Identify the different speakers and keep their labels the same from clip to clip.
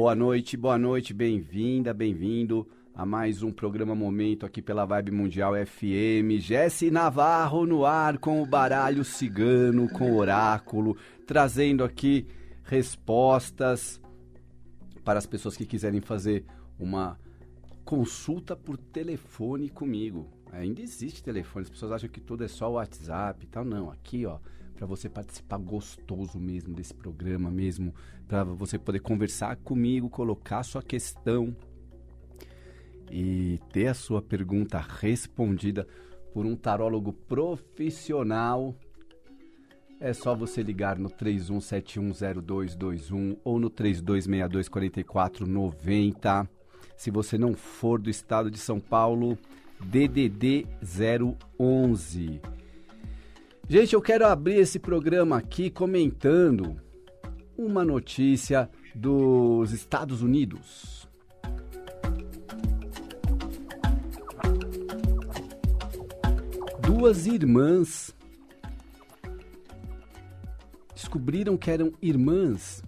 Speaker 1: Boa noite, boa noite, bem-vinda, bem-vindo a mais um programa Momento aqui pela Vibe Mundial FM. Jesse Navarro no ar com o baralho cigano, com o oráculo, trazendo aqui respostas para as pessoas que quiserem fazer uma consulta por telefone comigo. Ainda existe telefone, as pessoas acham que tudo é só WhatsApp e tal. Não, aqui ó, para você participar gostoso mesmo desse programa mesmo, para você poder conversar comigo, colocar sua questão e ter a sua pergunta respondida por um tarólogo profissional. É só você ligar no 31710221 ou no 32624490. Se você não for do estado de São Paulo, DDD 011. Gente, eu quero abrir esse programa aqui comentando uma notícia dos Estados Unidos. Duas irmãs descobriram que eram irmãs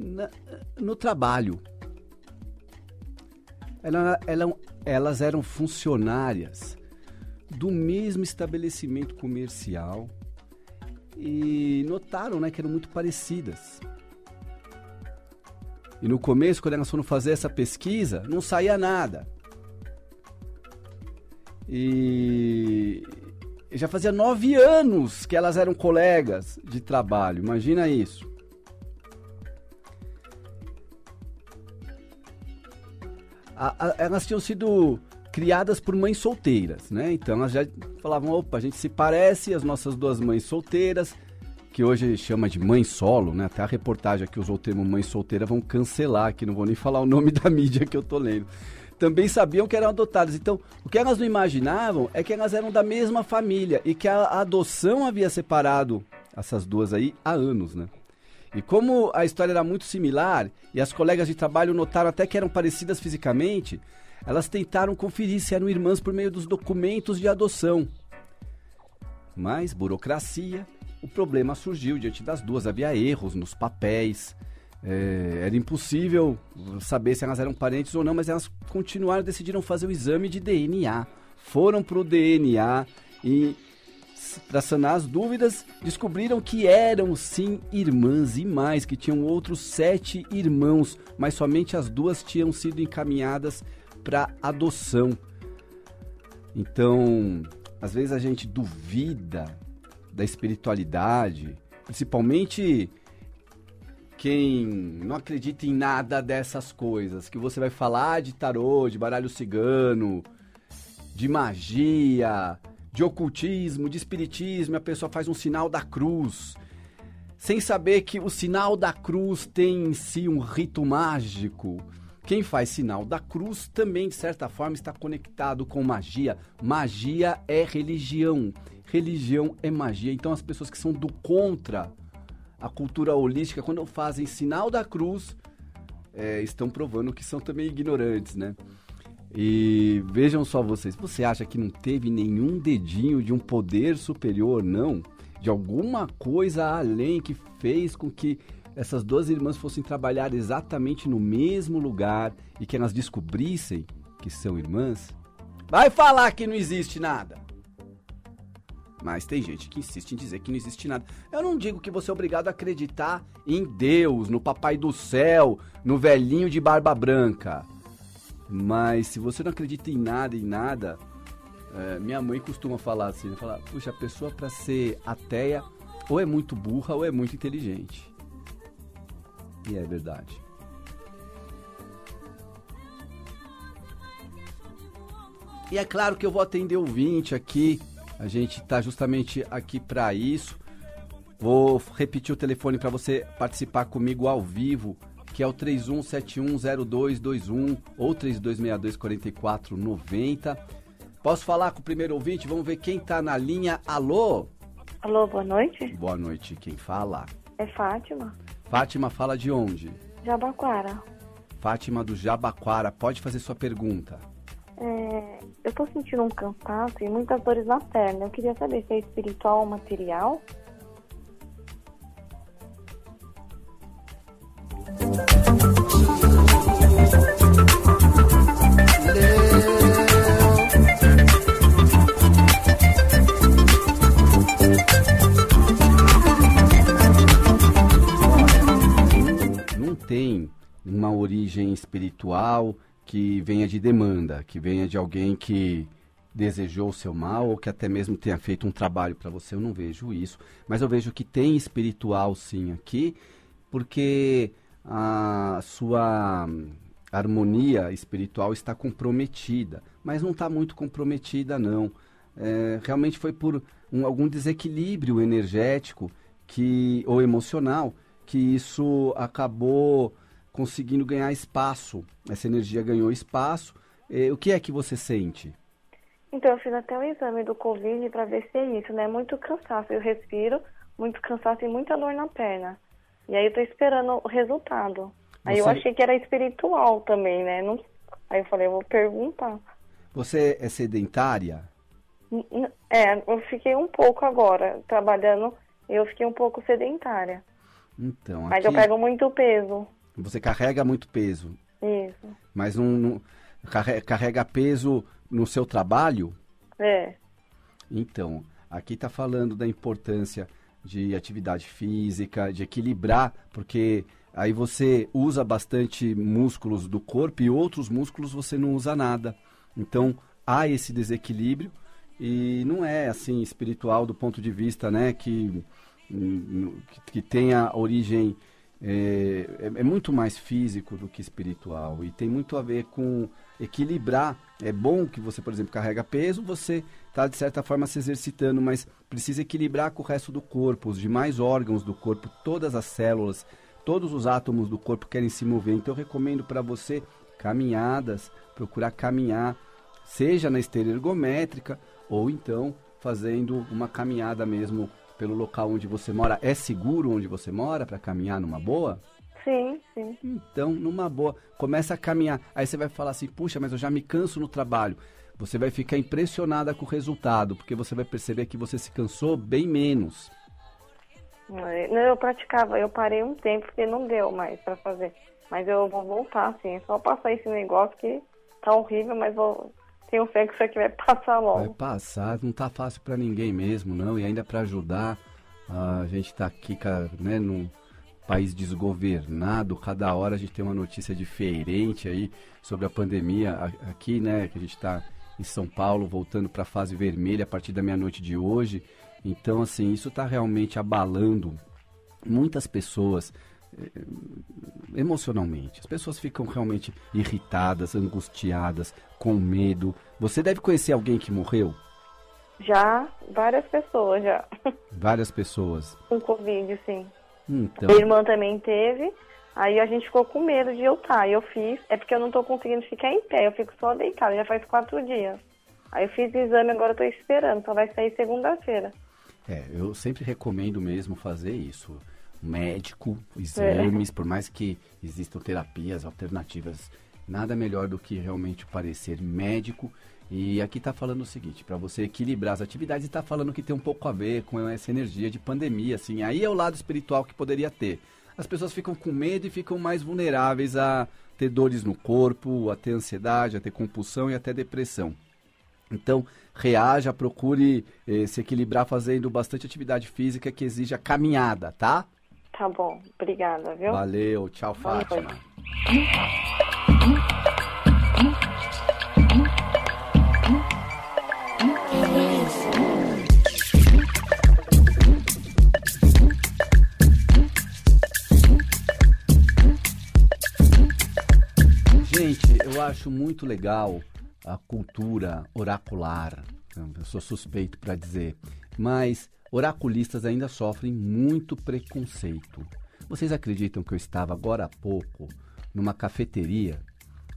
Speaker 1: na, no trabalho. Ela, ela, elas eram funcionárias do mesmo estabelecimento comercial e notaram né, que eram muito parecidas. E no começo, quando elas foram fazer essa pesquisa, não saía nada. E já fazia nove anos que elas eram colegas de trabalho. Imagina isso. A, a, elas tinham sido criadas por mães solteiras, né? Então elas já falavam, opa, a gente se parece, as nossas duas mães solteiras, que hoje chama de mãe solo, né? Até a reportagem aqui usou o termo mãe solteira, vão cancelar aqui, não vou nem falar o nome da mídia que eu tô lendo. Também sabiam que eram adotadas. Então, o que elas não imaginavam é que elas eram da mesma família e que a adoção havia separado essas duas aí há anos, né? E como a história era muito similar e as colegas de trabalho notaram até que eram parecidas fisicamente, elas tentaram conferir se eram irmãs por meio dos documentos de adoção. Mas burocracia, o problema surgiu diante das duas. Havia erros nos papéis. É, era impossível saber se elas eram parentes ou não, mas elas continuaram, decidiram fazer o exame de DNA. Foram para o DNA e, para sanar as dúvidas, descobriram que eram sim irmãs e mais, que tinham outros sete irmãos, mas somente as duas tinham sido encaminhadas para adoção. Então, às vezes a gente duvida da espiritualidade, principalmente quem não acredita em nada dessas coisas, que você vai falar de tarô, de baralho cigano, de magia, de ocultismo, de espiritismo, a pessoa faz um sinal da cruz, sem saber que o sinal da cruz tem em si um rito mágico quem faz sinal da cruz também, de certa forma, está conectado com magia. Magia é religião. Religião é magia. Então, as pessoas que são do contra a cultura holística, quando fazem sinal da cruz, é, estão provando que são também ignorantes, né? E vejam só vocês, você acha que não teve nenhum dedinho de um poder superior, não? De alguma coisa além que fez com que essas duas irmãs fossem trabalhar exatamente no mesmo lugar e que elas descobrissem que são irmãs, vai falar que não existe nada. Mas tem gente que insiste em dizer que não existe nada. Eu não digo que você é obrigado a acreditar em Deus, no Papai do Céu, no velhinho de barba branca. Mas se você não acredita em nada, em nada, é, minha mãe costuma falar assim, falar, puxa, a pessoa para ser ateia ou é muito burra ou é muito inteligente. E é verdade. E é claro que eu vou atender ouvinte aqui. A gente está justamente aqui para isso. Vou repetir o telefone para você participar comigo ao vivo, que é o 31710221 ou 32624490. Posso falar com o primeiro ouvinte? Vamos ver quem está na linha. Alô?
Speaker 2: Alô, boa noite.
Speaker 1: Boa noite. Quem fala?
Speaker 2: É Fátima.
Speaker 1: Fátima fala de onde?
Speaker 2: Jabaquara.
Speaker 1: Fátima do Jabaquara, pode fazer sua pergunta.
Speaker 2: É, eu tô sentindo um cansaço e muitas dores na perna. Eu queria saber se é espiritual ou material.
Speaker 1: Uma origem espiritual que venha de demanda, que venha de alguém que desejou o seu mal ou que até mesmo tenha feito um trabalho para você. Eu não vejo isso, mas eu vejo que tem espiritual sim aqui, porque a sua harmonia espiritual está comprometida, mas não está muito comprometida não. É, realmente foi por um, algum desequilíbrio energético que ou emocional que isso acabou conseguindo ganhar espaço. Essa energia ganhou espaço. É, o que é que você sente?
Speaker 2: Então, eu fiz até o exame do Covid para ver se é isso, né? Muito cansaço, eu respiro, muito cansaço e muita dor na perna. E aí eu tô esperando o resultado. Aí eu
Speaker 1: Você-
Speaker 2: achei que era espiritual também, né? Não... Aí eu falei, eu vou perguntar.
Speaker 1: Você é sedentária?
Speaker 2: É, eu fiquei um pouco agora trabalhando, eu fiquei um pouco sedentária.
Speaker 1: Então,
Speaker 2: Mas
Speaker 1: aqui
Speaker 2: eu pego muito peso.
Speaker 1: Você carrega muito peso,
Speaker 2: Isso.
Speaker 1: mas não, não- carre- carrega peso no seu trabalho?
Speaker 2: É.
Speaker 1: Então, aqui está falando da importância de atividade física, de equilibrar, porque aí você usa bastante músculos do corpo e outros músculos você não usa nada. Então, há esse desequilíbrio e não é assim espiritual do ponto de vista, né, que hum, que, que tenha origem é, é- é muito mais físico do que espiritual e tem muito a ver com equilibrar. É bom que você, por exemplo, carrega peso, você está de certa forma se exercitando, mas precisa equilibrar com o resto do corpo, os demais órgãos do corpo, todas as células, todos os átomos do corpo querem se mover. Então eu recomendo para você caminhadas, procurar caminhar, seja na esteira ergométrica ou então fazendo uma caminhada mesmo pelo local onde você mora. É seguro onde você mora para caminhar numa boa?
Speaker 2: Sim, sim.
Speaker 1: Então, numa boa, começa a caminhar. Aí você vai falar assim: puxa, mas eu já me canso no trabalho. Você vai ficar impressionada com o resultado, porque você vai perceber que você se cansou bem menos.
Speaker 2: É, Não, eu praticava, eu parei um tempo porque não deu mais pra fazer. Mas eu vou voltar, assim, é só passar esse negócio que tá horrível, mas vou. Tenho fé que isso aqui vai passar
Speaker 1: Vai
Speaker 2: logo.
Speaker 1: passar, não tá fácil para ninguém mesmo, não. E ainda para ajudar, a gente tá aqui, cara, né, num país desgovernado. Cada hora a gente tem uma notícia diferente aí sobre a pandemia aqui, né, que a gente tá em São Paulo, voltando para a fase vermelha a partir da meia-noite de hoje. Então, assim, isso tá realmente abalando muitas pessoas emocionalmente. As pessoas ficam realmente irritadas, angustiadas, com medo. Você deve conhecer alguém que morreu?
Speaker 2: Já, várias pessoas já.
Speaker 1: Várias pessoas.
Speaker 2: Com Covid, sim.
Speaker 1: Então,
Speaker 2: Minha irmã também teve. Aí a gente ficou com medo de eu estar. Eu fiz, é porque eu não tô conseguindo ficar em pé, eu fico só deitada, já faz quatro dias. Aí eu fiz o exame, agora eu tô esperando, só vai sair segunda-feira.
Speaker 1: é, eu sempre recomendo mesmo fazer isso. Médico, exames, por mais que existam terapias alternativas, nada melhor do que realmente o parecer médico. E aqui está falando o seguinte, para você equilibrar as atividades, está falando que tem um pouco a ver com essa energia de pandemia, assim. Aí é o lado espiritual que poderia ter. As pessoas ficam com medo e ficam mais vulneráveis a ter dores no corpo, a ter ansiedade, a ter compulsão e até depressão. Então, reaja, procure eh, se equilibrar fazendo bastante atividade física que exija caminhada, tá?
Speaker 2: Tá bom, obrigada, viu?
Speaker 1: Valeu, tchau,
Speaker 2: Boa
Speaker 1: Fátima.
Speaker 2: noite.
Speaker 1: Gente, eu acho muito legal a cultura oracular. Eu sou suspeito para dizer, mas oraculistas ainda sofrem muito preconceito. Vocês acreditam que eu estava agora há pouco numa cafeteria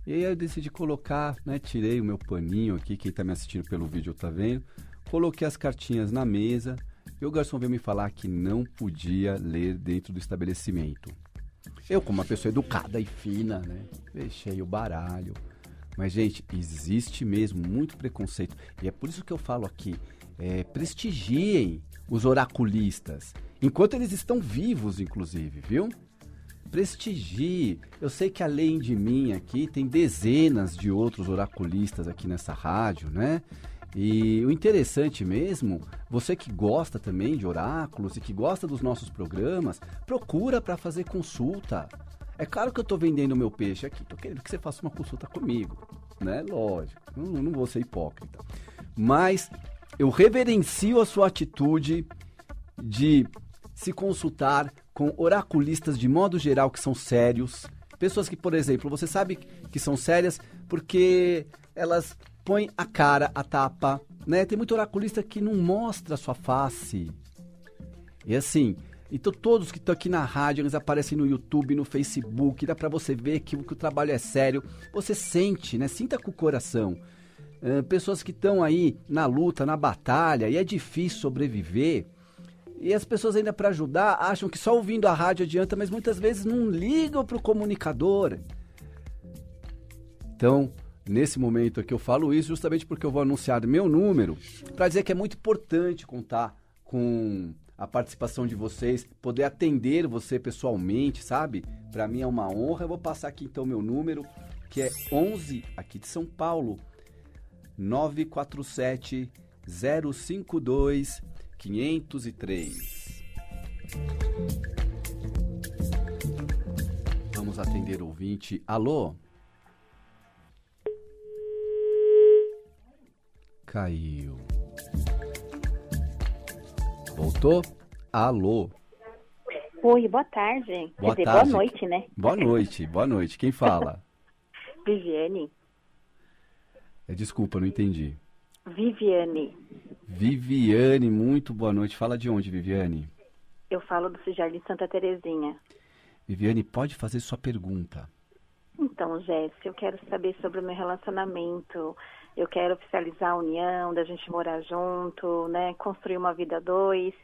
Speaker 1: e aí eu decidi colocar, né, tirei o meu paninho aqui, quem está me assistindo pelo vídeo tá vendo, coloquei as cartinhas na mesa e o garçom veio me falar que não podia ler dentro do estabelecimento. Eu, como uma pessoa educada e fina, né? Fechei o baralho. Mas, gente, existe mesmo muito preconceito. E é por isso que eu falo aqui: é, prestigiem os oraculistas. Enquanto eles estão vivos, inclusive, viu? prestigie. Eu sei que além de mim aqui, tem dezenas de outros oraculistas aqui nessa rádio, né? E o interessante mesmo, você que gosta também de oráculos e que gosta dos nossos programas, procura para fazer consulta. É claro que eu estou vendendo meu peixe aqui, estou querendo que você faça uma consulta comigo, né? Lógico, não, não vou ser hipócrita. Mas eu reverencio a sua atitude de se consultar com oraculistas de modo geral que são sérios. Pessoas que, por exemplo, você sabe que são sérias porque elas põe a cara, a tapa, né? Tem muito oraculista que não mostra a sua face. E assim, então todos que estão aqui na rádio, eles aparecem no YouTube, no Facebook, dá para você ver que, que, o trabalho é sério. Você sente, né? Sinta com o coração. Pessoas que estão aí na luta, na batalha, e é difícil sobreviver. E as pessoas ainda para ajudar acham que só ouvindo a rádio adianta, mas muitas vezes não ligam para o comunicador. Então, nesse momento aqui eu falo isso justamente porque eu vou anunciar meu número para dizer que é muito importante contar com a participação de vocês, poder atender você pessoalmente, sabe? Para mim é uma honra. Eu vou passar aqui então meu número, que é 11 aqui de São Paulo, 947 052 503. Vamos atender o ouvinte. Alô? Caiu. Voltou? Alô.
Speaker 3: Oi, boa tarde.
Speaker 1: Boa
Speaker 3: Quer dizer,
Speaker 1: tarde.
Speaker 3: boa noite, né?
Speaker 1: Boa noite, boa noite. Quem fala?
Speaker 3: Viviane.
Speaker 1: É, desculpa, não entendi.
Speaker 3: Viviane.
Speaker 1: Viviane, muito boa noite. Fala de onde, Viviane?
Speaker 3: Eu falo do Jardim Santa Terezinha.
Speaker 1: Viviane, pode fazer sua pergunta.
Speaker 3: Então, Jéssica, eu quero saber sobre o meu relacionamento. Eu quero oficializar a união, da gente morar junto, né? Construir uma vida dois.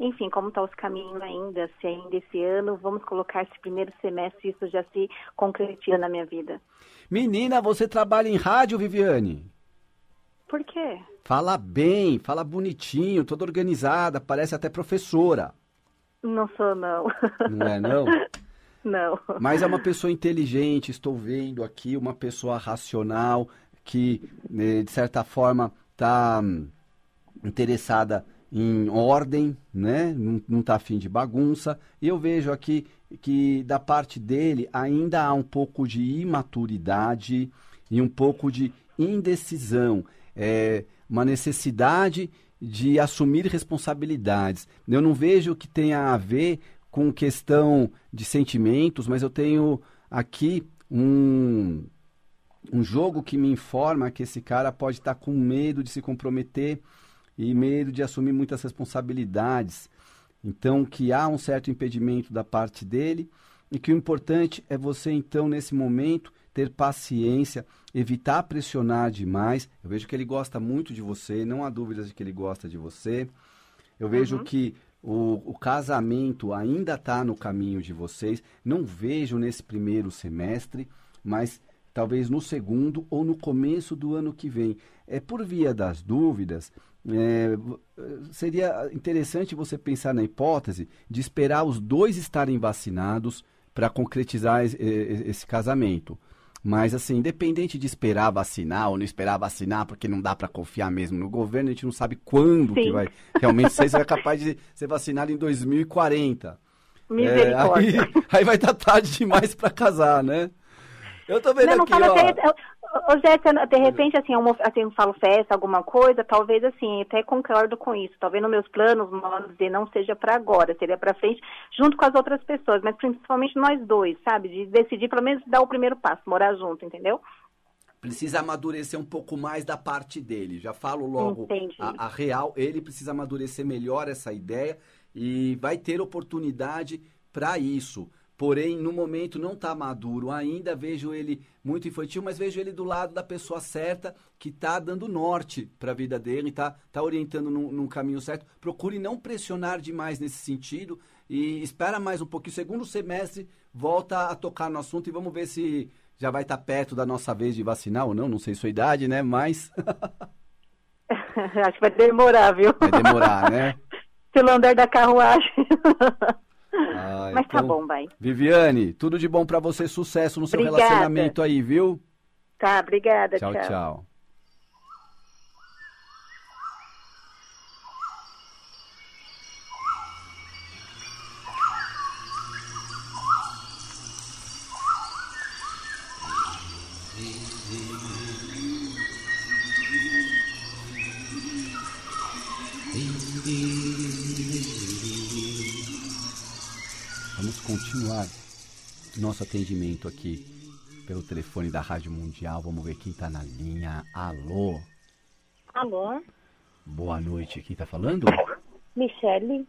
Speaker 3: Enfim, como estão tá os caminhos ainda, se ainda esse ano, vamos colocar esse primeiro semestre, isso já se concretiza na minha vida.
Speaker 1: Menina, você trabalha em rádio, Viviane?
Speaker 3: Por quê?
Speaker 1: Fala bem, fala bonitinho, toda organizada, parece até professora.
Speaker 3: Não sou, não.
Speaker 1: Não é, não?
Speaker 3: Não.
Speaker 1: Mas é uma pessoa inteligente, estou vendo aqui, uma pessoa racional, que, né, de certa forma, está hum, interessada em ordem, né? Não está afim de bagunça. E eu vejo aqui que da parte dele ainda há um pouco de imaturidade e um pouco de indecisão. É uma necessidade de assumir responsabilidades. Eu não vejo que tenha a ver com questão de sentimentos, mas eu tenho aqui um, um jogo que me informa que esse cara pode estar com medo de se comprometer e medo de assumir muitas responsabilidades. Então, que há um certo impedimento da parte dele e que o importante é você, então, nesse momento, ter paciência, evitar pressionar demais. Eu vejo que ele gosta muito de você, não há dúvidas de que ele gosta de você. Eu vejo uhum. que o, o casamento ainda está no caminho de vocês. Não vejo nesse primeiro semestre, mas talvez no segundo ou no começo do ano que vem. É por via das dúvidas. É, seria interessante você pensar na hipótese de esperar os dois estarem vacinados para concretizar esse, esse casamento. Mas, assim, independente de esperar vacinar ou não esperar vacinar, porque não dá para confiar mesmo no governo, a gente não sabe quando Sim. que vai realmente ser, você é capaz de ser vacinado em 2040.
Speaker 3: É,
Speaker 1: aí, aí vai estar tarde demais para casar, né? Eu tô vendo não, aqui, não ó...
Speaker 3: Ô, Jéssica, de repente, assim, eu, assim, eu falo festa, alguma coisa, talvez, assim, até concordo com isso. Talvez nos meus planos, vamos dizer, não seja para agora, seria para frente, junto com as outras pessoas, mas principalmente nós dois, sabe? De decidir, pelo menos, dar o primeiro passo, morar junto, entendeu?
Speaker 1: Precisa amadurecer um pouco mais da parte dele. Já falo logo a, a real, ele precisa amadurecer melhor essa ideia e vai ter oportunidade para isso porém no momento não está maduro ainda. Vejo ele muito infantil, mas vejo ele do lado da pessoa certa que está dando norte para a vida dele, está tá orientando num, num, caminho certo. Procure não pressionar demais nesse sentido e espera mais um pouquinho. Segundo semestre, volta a tocar no assunto e vamos ver se já vai estar tá perto da nossa vez de vacinar ou não. Não sei sua idade, né? Mas.
Speaker 3: Acho que vai demorar, viu?
Speaker 1: Vai demorar, né?
Speaker 3: Pelo andar da carruagem. Mas tá
Speaker 1: então,
Speaker 3: bom, vai.
Speaker 1: Viviane, tudo de bom pra você, sucesso no seu
Speaker 3: Obrigada.
Speaker 1: relacionamento aí, viu?
Speaker 3: Tá, obrigada,
Speaker 1: Tchau,
Speaker 3: tchau.
Speaker 1: tchau. Continuar nosso atendimento aqui pelo telefone da Rádio Mundial. Vamos ver quem tá na linha. Alô?
Speaker 4: Alô,
Speaker 1: Boa noite. Quem tá falando?
Speaker 4: Michele,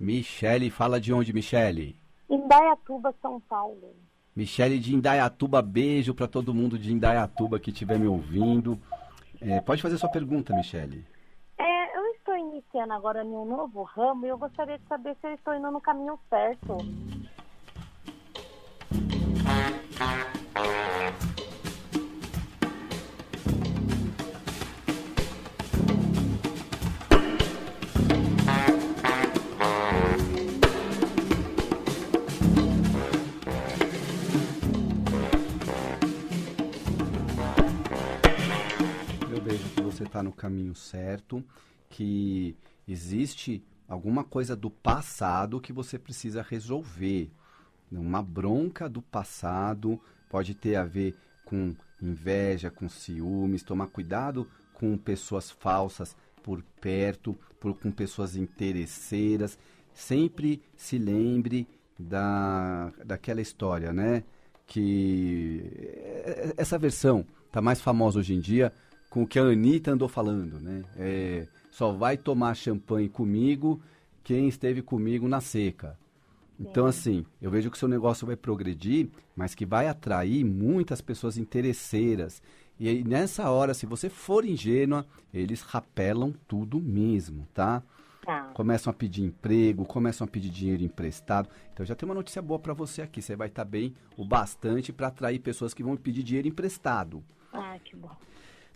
Speaker 1: Michele, fala de onde, Michele?
Speaker 4: Indaiatuba, São Paulo.
Speaker 1: Michele de Indaiatuba, beijo pra todo mundo de Indaiatuba que estiver me ouvindo. É, pode fazer sua pergunta, Michele.
Speaker 4: Iniciando agora em um novo ramo e eu gostaria de saber se eu estou indo no caminho certo.
Speaker 1: Eu vejo que você está no caminho certo, que existe alguma coisa do passado que você precisa resolver. Uma bronca do passado pode ter a ver com inveja, com ciúmes, tomar cuidado com pessoas falsas por perto, por, com pessoas interesseiras. Sempre se lembre da, daquela história, né? Que eh, essa versão tá mais famosa hoje em dia com o que a Anitta andou falando, né? É, só vai tomar champanhe comigo quem esteve comigo na seca. Então, assim, eu vejo que o seu negócio vai progredir, mas que vai atrair muitas pessoas interesseiras. E aí, nessa hora, se você for ingênua, eles rapelam tudo mesmo, tá?
Speaker 4: Tá.
Speaker 1: Começam a pedir emprego, começam a pedir dinheiro emprestado. Então já tem uma notícia boa para você aqui. Você vai estar bem o bastante para atrair pessoas que vão pedir dinheiro emprestado.
Speaker 4: Ah, que bom.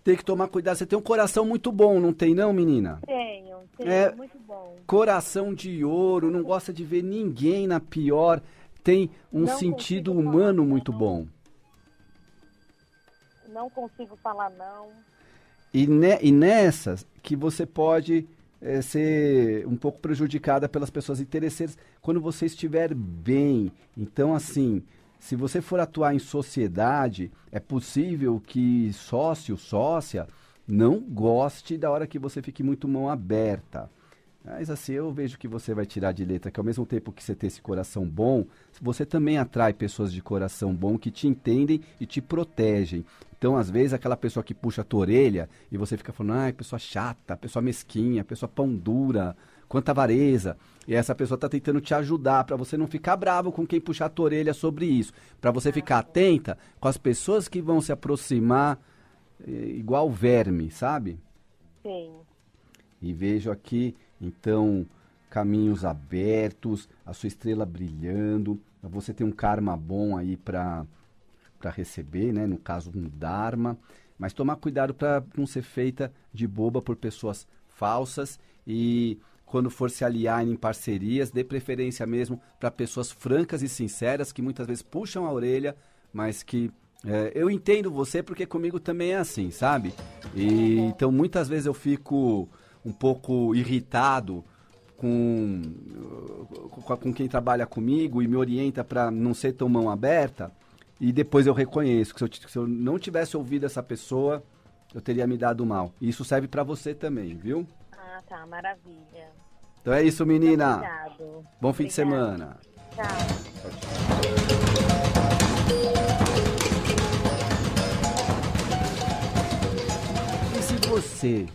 Speaker 1: Tem que tomar cuidado. Você tem um coração muito bom, não tem não, menina?
Speaker 4: Tenho, tenho,
Speaker 1: É.
Speaker 4: muito bom.
Speaker 1: Coração de ouro, não gosta de ver ninguém na pior. Tem um
Speaker 4: Não
Speaker 1: sentido humano
Speaker 4: falar,
Speaker 1: muito
Speaker 4: não.
Speaker 1: bom.
Speaker 4: Não consigo falar não.
Speaker 1: E, ne- e nessas que você pode eh, ser um pouco prejudicada pelas pessoas interesseiras quando você estiver bem. Então, assim, se você for atuar em sociedade, é possível que sócio, sócia, não goste da hora que você fique muito mão aberta. Mas assim, eu vejo que você vai tirar de letra que ao mesmo tempo que você tem esse coração bom, você também atrai pessoas de coração bom que te entendem e te protegem. Então, às vezes, aquela pessoa que puxa a tua orelha e você fica falando, ai, pessoa chata, pessoa mesquinha, pessoa pão dura, quanta avareza. E essa pessoa está tentando te ajudar para você não ficar bravo com quem puxar a tua orelha sobre isso. Para você ficar atenta com as pessoas que vão se aproximar eh, igual verme, sabe?
Speaker 4: Sim.
Speaker 1: E vejo aqui, então, caminhos abertos, a sua estrela brilhando. Você tem um karma bom aí para para receber, né? No caso, um dharma. Mas tomar cuidado para não ser feita de boba por pessoas falsas e quando for se aliar em parcerias, dê preferência mesmo para pessoas francas e sinceras que muitas vezes puxam a orelha, mas que é, eu entendo você porque comigo também é assim, sabe? E, então muitas vezes eu fico um pouco irritado com, com, quem trabalha comigo e me orienta para não ser tão mão aberta. E depois eu reconheço que se eu, se eu não tivesse ouvido essa pessoa, eu teria me dado mal. E isso serve para você também, viu?
Speaker 4: Ah, tá, maravilha.
Speaker 1: Então é isso, menina.
Speaker 4: Obrigado.
Speaker 1: Bom fim de semana.
Speaker 4: Tchau.
Speaker 1: E se você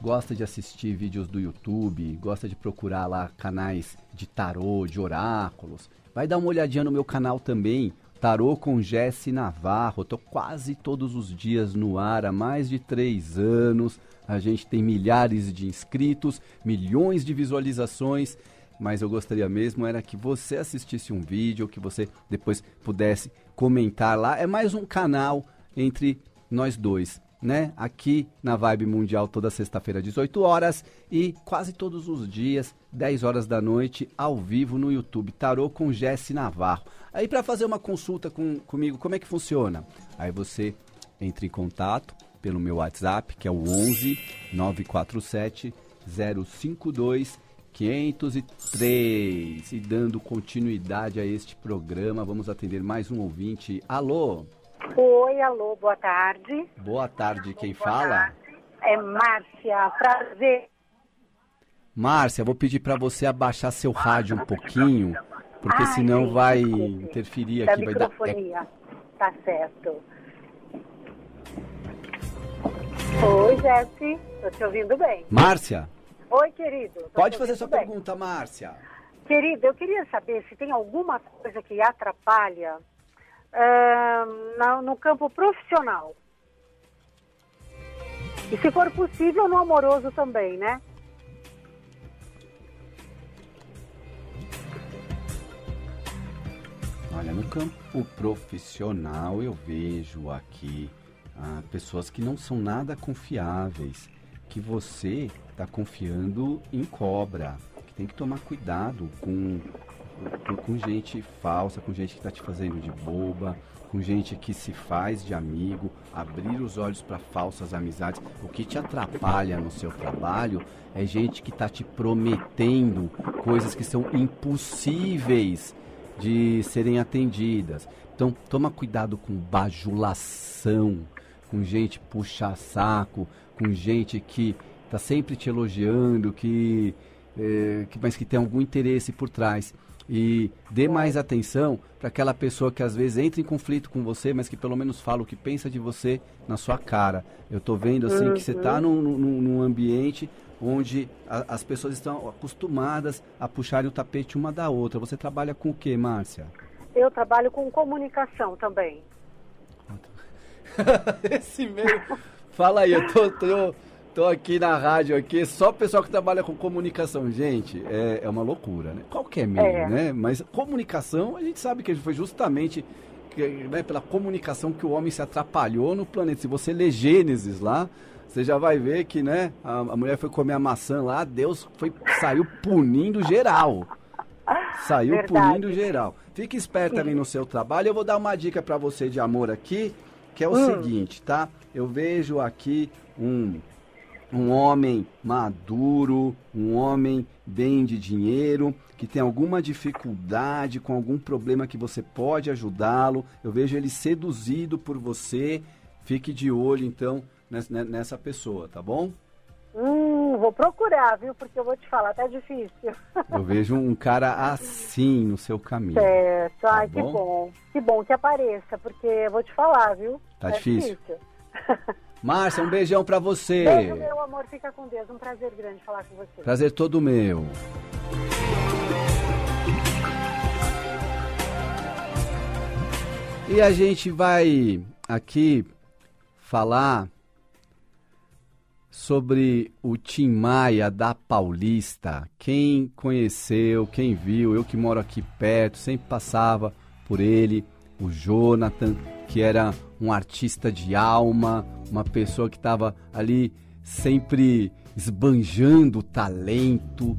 Speaker 1: gosta de assistir vídeos do YouTube, gosta de procurar lá canais de tarô, de oráculos, vai dar uma olhadinha no meu canal também, Tarô com Jesse Navarro. Eu tô quase todos os dias no ar há mais de três anos. A gente tem milhares de inscritos, milhões de visualizações. Mas eu gostaria mesmo era que você assistisse um vídeo, que você depois pudesse comentar lá. É mais um canal entre nós dois, né? Aqui na Vibe Mundial toda sexta-feira, 18 horas e quase todos os dias 10 horas da noite, ao vivo no YouTube, Tarô com Jesse Navarro. Aí para fazer uma consulta com, comigo, como é que funciona? Aí você entra em contato pelo meu WhatsApp, que é o 11 947 052 503. E dando continuidade a este programa, vamos atender mais um ouvinte. Alô?
Speaker 5: Oi, alô, boa tarde.
Speaker 1: Boa tarde, quem boa fala? Tarde.
Speaker 5: É Márcia, prazer.
Speaker 1: Márcia, vou pedir para você abaixar seu rádio um pouquinho, porque Ai, senão sim, vai interferir aqui, vai dar.
Speaker 5: É... Tá certo. Oi, Jesse, tô te ouvindo bem.
Speaker 1: Márcia?
Speaker 5: Oi, querido.
Speaker 1: Pode fazer sua bem. pergunta, Márcia.
Speaker 5: Querido, eu queria saber se tem alguma coisa que atrapalha uh, no campo profissional. E se for possível, no amoroso também, né?
Speaker 1: Olha, no campo profissional eu vejo aqui ah, pessoas que não são nada confiáveis, que você está confiando em cobra, que tem que tomar cuidado com, com, com gente falsa, com gente que está te fazendo de boba, com gente que se faz de amigo, abrir os olhos para falsas amizades. O que te atrapalha no seu trabalho é gente que está te prometendo coisas que são impossíveis de serem atendidas. Então, toma cuidado com bajulação, com gente puxa saco, com gente que está sempre te elogiando, que, é, que, mas que tem algum interesse por trás. E dê mais atenção para aquela pessoa que às vezes entra em conflito com você, mas que pelo menos fala o que pensa de você na sua cara. Eu estou vendo assim uhum. que você está num, num, num, ambiente onde a, as pessoas estão acostumadas a puxarem o tapete uma da outra. Você trabalha com o que, Márcia?
Speaker 5: Eu trabalho com comunicação também.
Speaker 1: Esse meio. Fala aí, eu tô, tô, tô, aqui na rádio aqui, só o pessoal que trabalha com comunicação. Gente, é, é uma loucura, né? Qualquer meio, é. né? Mas comunicação, a gente sabe que foi justamente né, pela comunicação que o homem se atrapalhou no planeta. Se você ler Gênesis lá, você já vai ver que, né, a, a mulher foi comer a maçã lá, Deus foi, saiu punindo geral. Saiu Verdade. punindo geral. Fique esperto ali no seu trabalho. Eu vou dar uma dica para você de amor aqui que é o hum. seguinte, tá? Eu vejo aqui um um homem maduro, um homem bem de dinheiro, que tem alguma dificuldade, com algum problema que você pode ajudá-lo. Eu vejo ele seduzido por você. Fique de olho, então, nessa pessoa, tá bom?
Speaker 5: Hum, vou procurar, viu? Porque eu vou te falar, tá difícil.
Speaker 1: Eu vejo um cara assim no seu caminho.
Speaker 5: Certo, tá ai, bom? que bom. Que bom que apareça, porque eu vou te falar, viu?
Speaker 1: Tá é difícil. difícil. Márcia, um beijão pra você.
Speaker 5: Beijo, meu amor, fica com Deus. Um prazer grande falar com você.
Speaker 1: Prazer todo meu. E a gente vai aqui falar sobre o Tim Maia da Paulista. Quem conheceu, quem viu, eu que moro aqui perto, sempre passava por ele, o Jonathan, que era um artista de alma, uma pessoa que estava ali sempre esbanjando talento,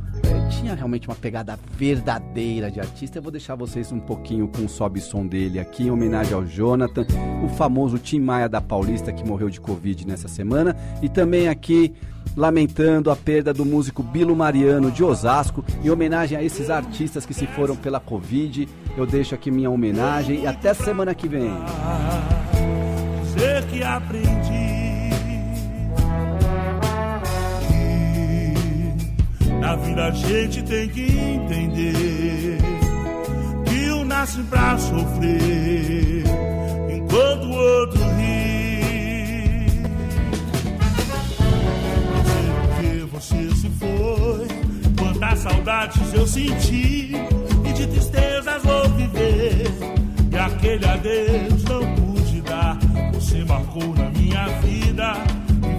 Speaker 1: tinha realmente uma pegada verdadeira de artista. Eu vou deixar vocês um pouquinho com o sobe som dele aqui, em homenagem ao Jonathan, o famoso Tim Maia da Paulista que morreu de Covid nessa semana, e também aqui lamentando a perda do músico Bilo Mariano de Osasco, em homenagem a esses artistas que se foram pela Covid. Eu deixo aqui minha homenagem e até semana que vem. Sei que aprendi
Speaker 6: Na vida a gente tem que entender que um nasce pra sofrer enquanto o outro ri. Não sei porque você se foi, quantas saudades eu senti e de tristezas vou viver. E aquele adeus não pude dar, você marcou na minha vida,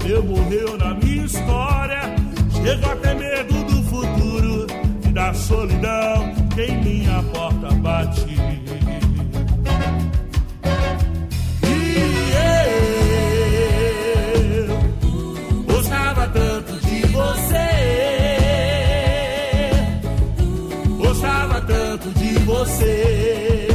Speaker 6: viveu, morreu na minha história. Chego até medo e da solidão que em minha porta bate. Eu gostava tanto de você. Gostava tanto de você.